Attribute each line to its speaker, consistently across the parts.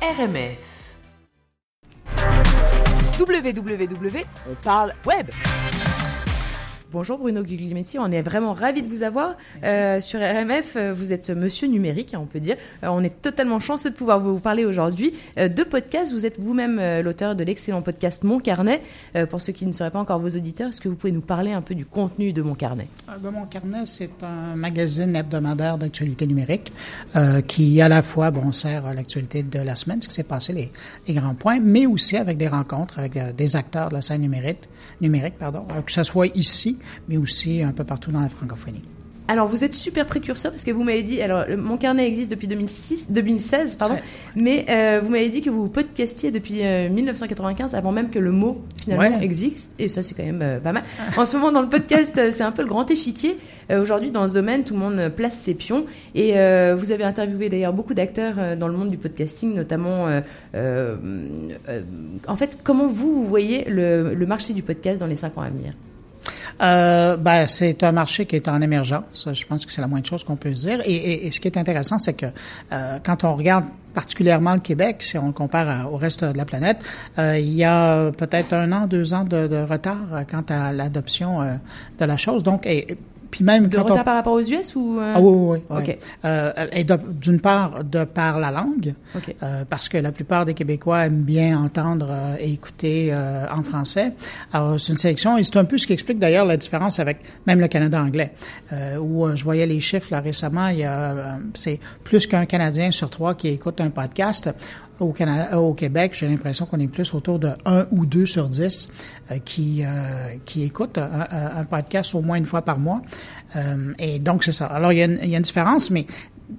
Speaker 1: RMF. www, on parle web. Bonjour Bruno Guglielmetti, on est vraiment ravis de vous avoir euh, sur RMF. euh, Vous êtes monsieur numérique, hein, on peut dire. Euh, on est totalement chanceux de pouvoir vous parler aujourd'hui euh, de podcasts. Vous êtes vous-même l'auteur de l'excellent podcast Mon Carnet. Pour ceux qui ne seraient pas encore vos auditeurs, est-ce que vous pouvez nous parler un peu du contenu de Mon Carnet?
Speaker 2: Ben, Mon carnet, c'est un magazine hebdomadaire d'actualité numérique qui, à la fois, bon, sert à l'actualité de la semaine, ce qui s'est passé, les, les grands points, mais aussi avec des rencontres avec des acteurs de la scène numérique, numérique pardon, que ce soit ici, mais aussi un peu partout dans la francophonie.
Speaker 1: Alors, vous êtes super précurseur parce que vous m'avez dit, alors, mon carnet existe depuis 2006, 2016, pardon,
Speaker 2: 16,
Speaker 1: mais euh, vous m'avez dit que vous podcastiez depuis euh, 1995, avant même que le mot finalement
Speaker 2: Ouais.
Speaker 1: existe, et ça c'est quand même euh, pas mal. En ce moment, dans le podcast, euh, c'est un peu le grand échiquier. Euh, Aujourd'hui, dans ce domaine, tout le monde euh, place ses pions, et euh, vous avez interviewé d'ailleurs beaucoup d'acteurs euh, dans le monde du podcasting, notamment. euh, euh, euh, en fait, comment vous, vous voyez le, le marché du podcast dans les cinq ans à venir?
Speaker 2: Euh, ben, c'est un marché qui est en émergence. Je pense que c'est la moindre chose qu'on peut se dire. Et, ce qui est intéressant, c'est que euh, quand on regarde particulièrement le Québec, si on le compare au reste de la planète, euh, il y a peut-être un an, deux ans de, retard quant à l'adoption de la chose. Donc, puis même
Speaker 1: De
Speaker 2: quand
Speaker 1: retard
Speaker 2: on...
Speaker 1: par rapport aux US ou euh,
Speaker 2: Ah oui, oui, oui. Euh, et d'une part, de par la langue,
Speaker 1: Ok.
Speaker 2: euh, parce que la plupart des Québécois aiment bien entendre euh, et écouter euh, en français. Alors, c'est une sélection, et c'est un peu ce qui explique d'ailleurs la différence avec même le Canada anglais, euh, où je voyais les chiffres là récemment, il y a, euh, c'est plus qu'un Canadien sur trois qui écoute un podcast. Au, Canada, au Québec, j'ai l'impression qu'on est plus autour de 1 ou 2 sur 10 euh, qui, euh, qui écoutent un, un- un podcast au moins une fois par mois. Euh, et donc, c'est ça. Alors, il y, a une, différence, mais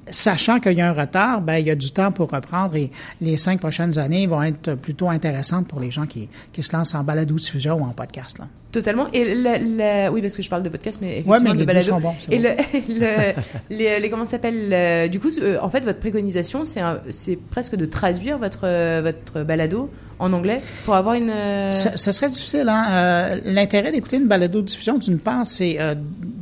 Speaker 2: sachant qu'il y a un retard, ben, il y a du temps pour reprendre et les cinq prochaines années vont être plutôt intéressantes pour les gens qui, qui se lancent en balado-diffusion ou en podcast. Là.
Speaker 1: Totalement. Et la, la- oui, parce que je parle de podcast, mais effectivement,
Speaker 2: Ouais, mais
Speaker 1: le balado.
Speaker 2: sont bons, c'est
Speaker 1: Et
Speaker 2: bon.
Speaker 1: le, le- les, les- comment ça s'appelle euh, Du coup, euh, en fait, votre préconisation, c'est un- c'est presque de traduire votre euh, votre balado en anglais pour avoir une.
Speaker 2: Ce, ce serait difficile. Hein? Euh, L'intérêt d'écouter une balado-diffusion, d'une part, c'est euh,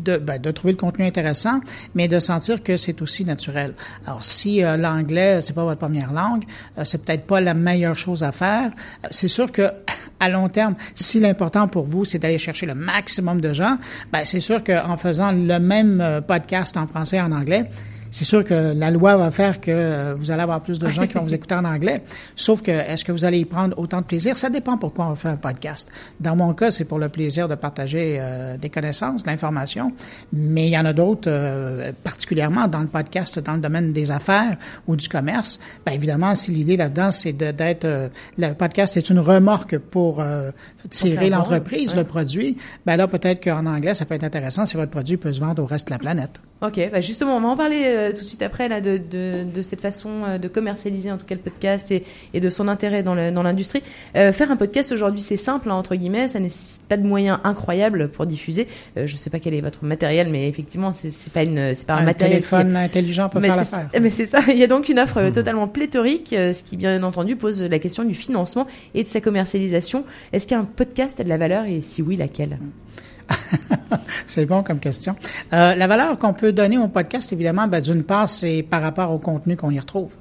Speaker 2: de, ben, de trouver le contenu intéressant, mais de sentir que c'est aussi naturel. Alors, si euh, l'anglais, c'est pas votre première langue, euh, c'est peut-être pas la meilleure chose à faire. C'est sûr que à long terme, si l'important pour vous, c'est d'aller chercher le maximum de gens, ben, c'est sûr qu'en faisant le même euh, podcast en français et en anglais, c'est sûr que la loi va faire que euh, vous allez avoir plus de gens qui vont vous écouter en anglais. Sauf que, est-ce que vous allez y prendre autant de plaisir? Ça dépend pourquoi on fait un podcast. Dans mon cas, c'est pour le plaisir de partager euh, des connaissances, de l'information. Mais il y en a d'autres, euh, particulièrement dans le podcast, dans le domaine des affaires ou du commerce. Bien évidemment, si l'idée là-dedans, c'est d'être... euh, le podcast est une remorque pour euh, tirer l'entreprise,
Speaker 1: ouais.
Speaker 2: le produit. Ben là, peut-être qu'en anglais, ça peut être intéressant si votre produit peut se vendre au reste de la planète.
Speaker 1: Ok, bah justement, on va en parler euh, tout de suite après là de, de, de cette façon euh, de commercialiser en tout cas le podcast et, et de son intérêt dans le- dans l'industrie. Euh, faire un podcast aujourd'hui, c'est simple hein, entre guillemets, ça nécessite pas de moyens incroyables pour diffuser. Euh, je sais pas quel est votre matériel, mais effectivement, c'est pas une, c'est pas un,
Speaker 2: un
Speaker 1: matériel qui-
Speaker 2: téléphone intelligent peut
Speaker 1: mais
Speaker 2: faire l'affaire.
Speaker 1: Mais c'est ça, il y a donc une offre euh, totalement pléthorique, ce qui bien entendu pose la question du financement et de sa commercialisation. Est-ce qu'un podcast a de la valeur et si oui, laquelle?
Speaker 2: c'est bon comme question. Euh, la valeur qu'on peut donner au podcast, évidemment, ben, d'une part, c'est par rapport au contenu qu'on y retrouve.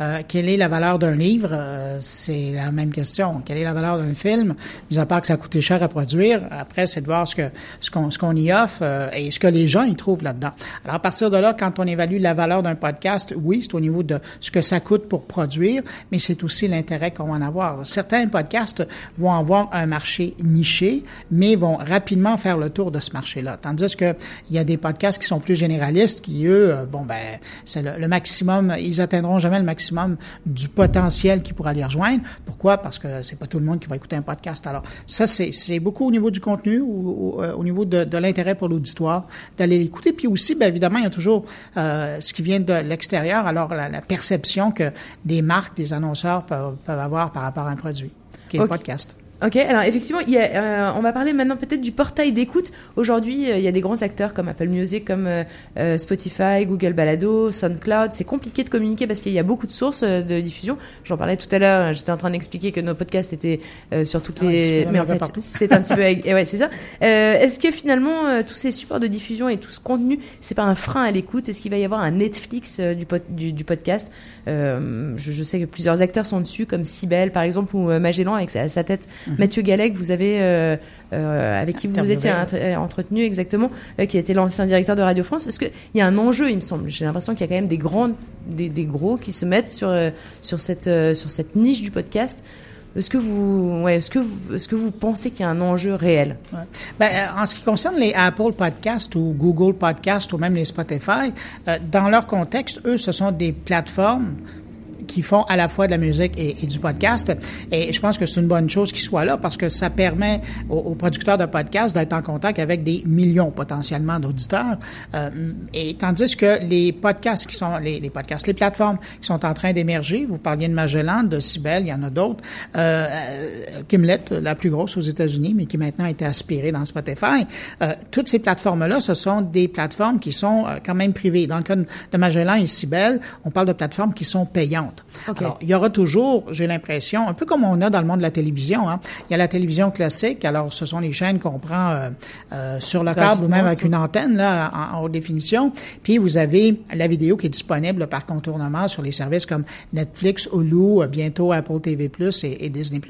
Speaker 2: Euh, quelle est la valeur d'un livre? Euh, c'est la même question. Quelle est la valeur d'un film? Mis à part que ça a coûté cher à produire, après, c'est de voir ce que ce qu'on ce qu'on y offre euh, et ce que les gens y trouvent là-dedans. Alors, à partir de là, quand on évalue la valeur d'un podcast, oui, c'est au niveau de ce que ça coûte pour produire, mais c'est aussi l'intérêt qu'on va en avoir. Certains podcasts vont avoir un marché niché, mais vont rapidement faire le tour de ce marché-là. Tandis que il y a des podcasts qui sont plus généralistes, qui eux, euh, bon ben, c'est le, le maximum, ils atteindront jamais le maximum du potentiel qui pourra les rejoindre. Pourquoi? Parce que c'est pas tout le monde qui va écouter un podcast. Alors ça, c'est beaucoup au niveau du contenu, ou, ou, euh, au niveau de, de l'intérêt pour l'auditoire d'aller l'écouter. Puis aussi, bien évidemment, il y a toujours euh, ce qui vient de l'extérieur. Alors la, la perception que des marques, des annonceurs peuvent, peuvent avoir par rapport à un produit, qui est le podcast.
Speaker 1: Ok, alors effectivement, il y a, euh, on va parler maintenant peut-être du portail d'écoute. Aujourd'hui, euh, il y a des grands acteurs comme Apple Music, comme euh, euh, Spotify, Google Balado, SoundCloud. C'est compliqué de communiquer parce qu'il y a beaucoup de sources euh, de diffusion. J'en parlais tout à l'heure. J'étais en train d'expliquer que nos podcasts étaient euh, sur toutes
Speaker 2: Ah
Speaker 1: les. Mais en fait, c'est un petit peu. et ouais, c'est ça. Euh, Est-ce que finalement, euh, tous ces supports de diffusion et tout ce contenu, c'est pas un frein à l'écoute? Est-ce qu'il va y avoir un Netflix du, pod- du, du podcast? Euh, je, je sais que plusieurs acteurs sont dessus, comme Sibel par exemple, ou Magellan avec sa tête. Mathieu Galec, vous avez euh, euh, avec qui vous vous étiez entretenu exactement, euh, qui était l'ancien directeur de Radio France. Est-ce qu'il y a un enjeu, il me semble J'ai l'impression qu'il y a quand même des grands, des, des gros qui se mettent sur euh, sur cette sur cette niche du podcast. Est-ce que vous, ouais, est-ce que vous, est-ce que vous pensez qu'il y a un enjeu réel?
Speaker 2: Ouais. Ben, en ce qui concerne les Apple Podcasts ou Google Podcasts ou même les Spotify, euh, dans leur contexte, eux, ce sont des plateformes qui font à la fois de la musique et, du podcast. Et je pense que c'est une bonne chose qu'ils soient là parce que ça permet aux, producteurs de podcasts d'être en contact avec des millions potentiellement d'auditeurs. Euh, et tandis que les podcasts qui sont les, les podcasts, les plateformes qui sont en train d'émerger, vous parliez de Magellan, de Cybelle, il y en a d'autres. Euh, euh, Kimlet, la plus grosse aux États-Unis, mais qui maintenant a été aspirée dans Spotify. Euh, toutes ces plateformes-là, ce sont des plateformes qui sont euh, quand même privées. Dans le cas de Magellan et Cybelle, on parle de plateformes qui sont payantes. Alors, il y aura toujours, j'ai l'impression, un peu comme on a dans le monde de la télévision. Hein. Il y a la télévision classique. Alors, ce sont les chaînes qu'on prend euh, euh, sur le câble ou même avec une antenne là, en, en haute définition. Puis, vous avez la vidéo qui est disponible par contournement sur les services comme Netflix, Hulu, euh, bientôt Apple TV+, et, et Disney+.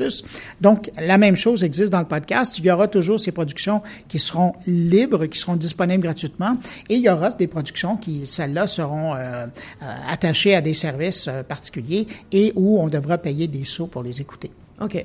Speaker 2: Donc, la même chose existe dans le podcast. Il y aura toujours ces productions qui seront libres, qui seront disponibles gratuitement. Et il y aura des productions qui, celles-là, seront euh, attachées à des services euh, et où on devra payer des sous pour les écouter.
Speaker 1: Ok.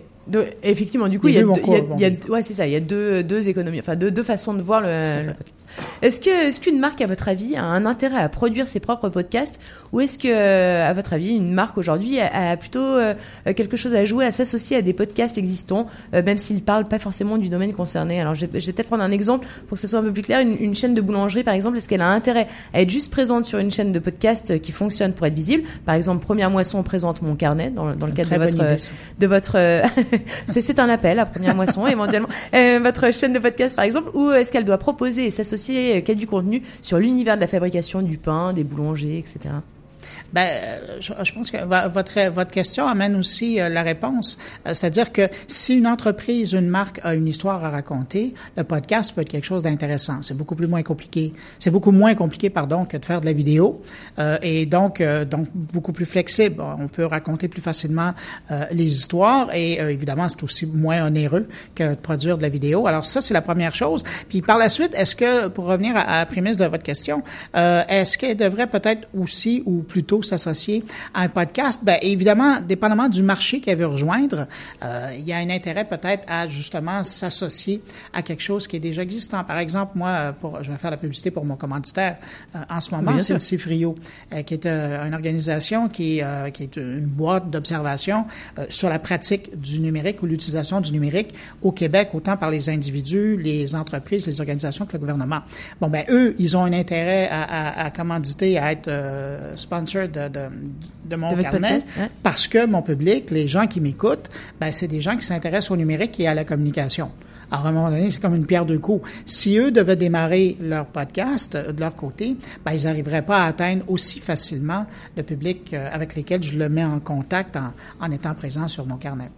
Speaker 1: Effectivement, du coup, il y a,
Speaker 2: deux vont
Speaker 1: deux- il y a-
Speaker 2: co- vont
Speaker 1: il y a-
Speaker 2: vivre.
Speaker 1: ouais, c'est ça. Il y a deux, deux économies, enfin deux, deux façons de voir le, le podcast. Est-ce que, est-ce qu'une marque, à votre avis, a un intérêt à produire ses propres podcasts, ou est-ce que, euh, à votre avis, une marque aujourd'hui a, a plutôt euh, quelque chose à jouer, à s'associer à des podcasts existants, euh, même s'ils parlent pas forcément du domaine concerné? Alors, je vais, peut-être prendre un exemple pour que ce soit un peu plus clair. Une, une chaîne de boulangerie, par exemple, est-ce qu'elle a intérêt à être juste présente sur une chaîne de podcast qui fonctionne pour être visible? Par exemple, Première Moisson présente mon carnet dans, dans le cadre de votre
Speaker 2: idée, ça.
Speaker 1: de votre euh, c'est c'est un appel à première moisson éventuellement. Euh, votre chaîne de podcast par exemple ou est-ce qu'elle doit proposer et s'associer euh, a du contenu sur l'univers de la fabrication du pain des boulangers etc
Speaker 2: Ben, euh, je, je pense que vo- votre, votre question amène aussi euh, la réponse. Euh, C'est-à-dire que si une entreprise, une marque a une histoire à raconter, le podcast peut être quelque chose d'intéressant. C'est beaucoup plus moins compliqué. C'est beaucoup moins compliqué, pardon, que de faire de la vidéo. Euh, et donc, euh, donc beaucoup plus flexible. On peut raconter plus facilement euh, les histoires et évidemment, c'est aussi moins onéreux que de produire de la vidéo. Alors ça, c'est la première chose. Puis par la suite, est-ce que, pour revenir à, à la prémisse de votre question, est-ce qu'elle devrait peut-être aussi ou plutôt s'associer à un podcast? Ben évidemment, dépendamment du marché qu'elle veut rejoindre, euh, il y a un intérêt peut-être à justement s'associer à quelque chose qui est déjà existant. Par exemple, moi, pour, je vais faire la publicité pour mon commanditaire euh, en ce moment, c'est le Cifrio, euh, qui est euh, une organisation qui, euh, qui est une boîte d'observation euh, sur la pratique du numérique ou l'utilisation du numérique au Québec, autant par les individus, les entreprises, les organisations que le gouvernement. Bon, ben eux, ils ont un intérêt à, à, à commanditer, à être euh, sponsor de, de, de mon
Speaker 1: De
Speaker 2: carnet,
Speaker 1: podcast,
Speaker 2: parce que mon public, les gens qui m'écoutent, ben c'est des gens qui s'intéressent au numérique et à la communication. Alors, à un moment donné, c'est comme une pierre deux coups. Si eux devaient démarrer leur podcast euh, de leur côté, ben, ils n'arriveraient pas à atteindre aussi facilement le public euh, avec lequel je le mets en contact en, en étant présent sur mon carnet.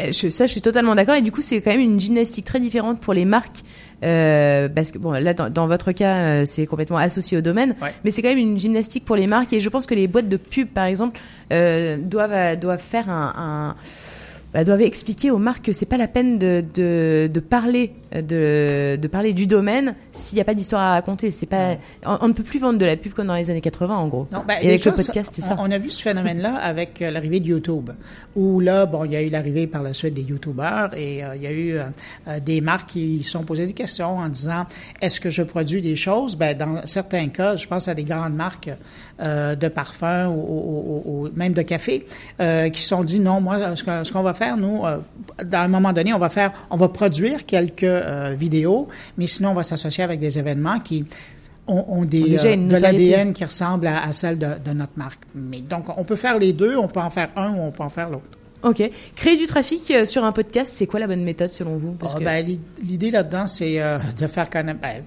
Speaker 1: Euh, je, ça je suis totalement d'accord. Et du coup c'est quand même une gymnastique très différente pour les marques euh, parce que bon là dans, dans votre cas euh, c'est complètement associé au domaine.
Speaker 2: Ouais.
Speaker 1: mais c'est quand même une gymnastique pour les marques. Et je pense que les boîtes de pub par exemple euh, doivent doivent faire un, un bah, doivent expliquer aux marques que c'est pas la peine de, de, de parler de, de parler du domaine s'il n'y a pas d'histoire à raconter. C'est pas, on, on ne peut plus vendre de la pub comme dans les années 80 en gros.
Speaker 2: Non, ben,
Speaker 1: Et avec le podcast, c'est ça.
Speaker 2: On, a vu ce phénomène-là avec euh, l'arrivée de YouTube, où là, bon, il y a eu l'arrivée par la suite des YouTubers et euh, il y a eu euh, des marques qui se sont posées des questions en disant est-ce que je produis des choses? Ben, dans certains cas, je pense à des grandes marques euh, de parfums ou, ou- ou- ou même de café qui se sont dit non, moi, ce qu'on va faire, nous, dans un moment donné, on va faire, on va produire quelques euh, vidéos, mais sinon, on va s'associer avec des événements qui ont, ont des, euh, de l'ADN qui ressemble à, à celle de, de notre marque. Mais donc, on peut faire les deux, on peut en faire un ou on peut en faire l'autre.
Speaker 1: Ok. Créer du trafic euh, sur un podcast, c'est quoi la bonne méthode selon vous?
Speaker 2: Parce ah, que... ben, L'idée là-dedans, c'est de faire connaître. Ben,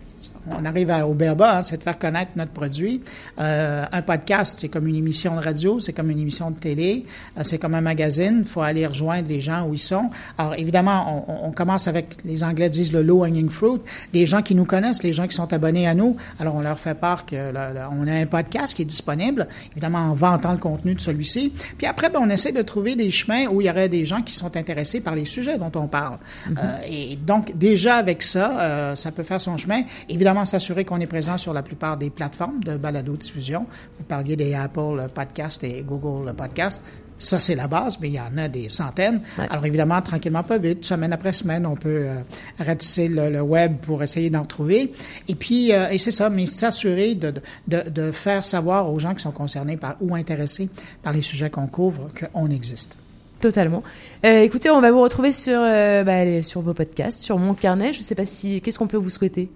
Speaker 2: on arrive à, au BERBA, hein, c'est de faire connaître notre produit. Euh, un podcast, c'est comme une émission de radio, c'est comme une émission de télé, euh, c'est comme un magazine. Il faut aller rejoindre les gens où ils sont. Alors, évidemment, on, on, commence avec, les Anglais disent le low-hanging fruit, les gens qui nous connaissent, les gens qui sont abonnés à nous. Alors, on leur fait part qu'on a un podcast qui est disponible, évidemment en vantant le contenu de celui-ci. Puis après, ben, on essaie de trouver des chemins où il y aurait des gens qui sont intéressés par les sujets dont on parle. Mm-hmm. euh, et donc, déjà avec ça, euh, ça peut faire son chemin. Évidemment, s'assurer qu'on est présent sur la plupart des plateformes de balado-diffusion. Vous parliez des Apple Podcast et Google Podcast. Ça, c'est la base, mais il y en a des centaines. Alors, évidemment, tranquillement, pas vite, semaine après semaine, on peut euh, ratisser le, web pour essayer d'en trouver. Et puis, euh, et c'est ça, mais s'assurer de, de, de, faire savoir aux gens qui sont concernés par ou intéressés par les sujets qu'on couvre qu'on existe.
Speaker 1: Totalement. Euh, écoutez, on va vous retrouver sur, euh, bah, sur vos podcasts, sur mon carnet. Je ne sais pas si. Qu'est-ce qu'on peut vous souhaiter?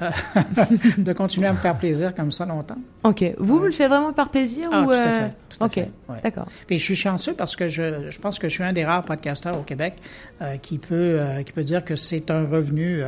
Speaker 2: de continuer à me faire plaisir comme ça longtemps.
Speaker 1: OK. Vous, vous le faites vraiment par plaisir
Speaker 2: ah,
Speaker 1: ou
Speaker 2: tout à euh, fait. Tout à
Speaker 1: OK. D'accord.
Speaker 2: Puis je suis chanceux parce que je, je, pense que je suis un des rares podcasteurs au Québec euh, qui peut euh, qui peut dire que c'est un revenu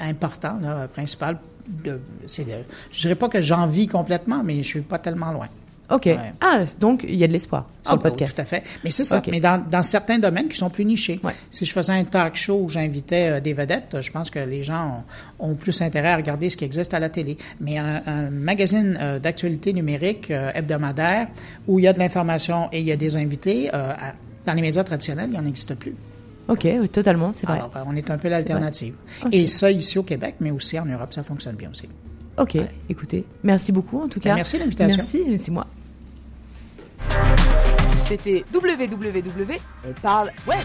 Speaker 2: important, là, principal. De, je dirais pas que j'en vis complètement, mais je suis pas tellement loin.
Speaker 1: OK. Ah, donc il y a de l'espoir sur
Speaker 2: ah,
Speaker 1: le podcast.
Speaker 2: tout à fait. Mais c'est ça. Mais dans, dans, certains domaines qui sont plus nichés. Si je faisais un talk show où j'invitais euh, des vedettes, je pense que les gens ont, ont, plus intérêt à regarder ce qui existe à la télé. Mais un, un magazine euh, d'actualité numérique euh, hebdomadaire où il y a de l'information et il y a des invités, dans les médias traditionnels, il n'y en existe plus.
Speaker 1: OK, totalement, c'est vrai.
Speaker 2: Alors, on est un peu l'alternative. Et ça, ici au Québec, mais aussi en Europe, ça fonctionne bien aussi.
Speaker 1: OK, écoutez, merci beaucoup en tout cas.
Speaker 2: merci l'invitation.
Speaker 1: Merci, c'est moi. C'était www. On parle web.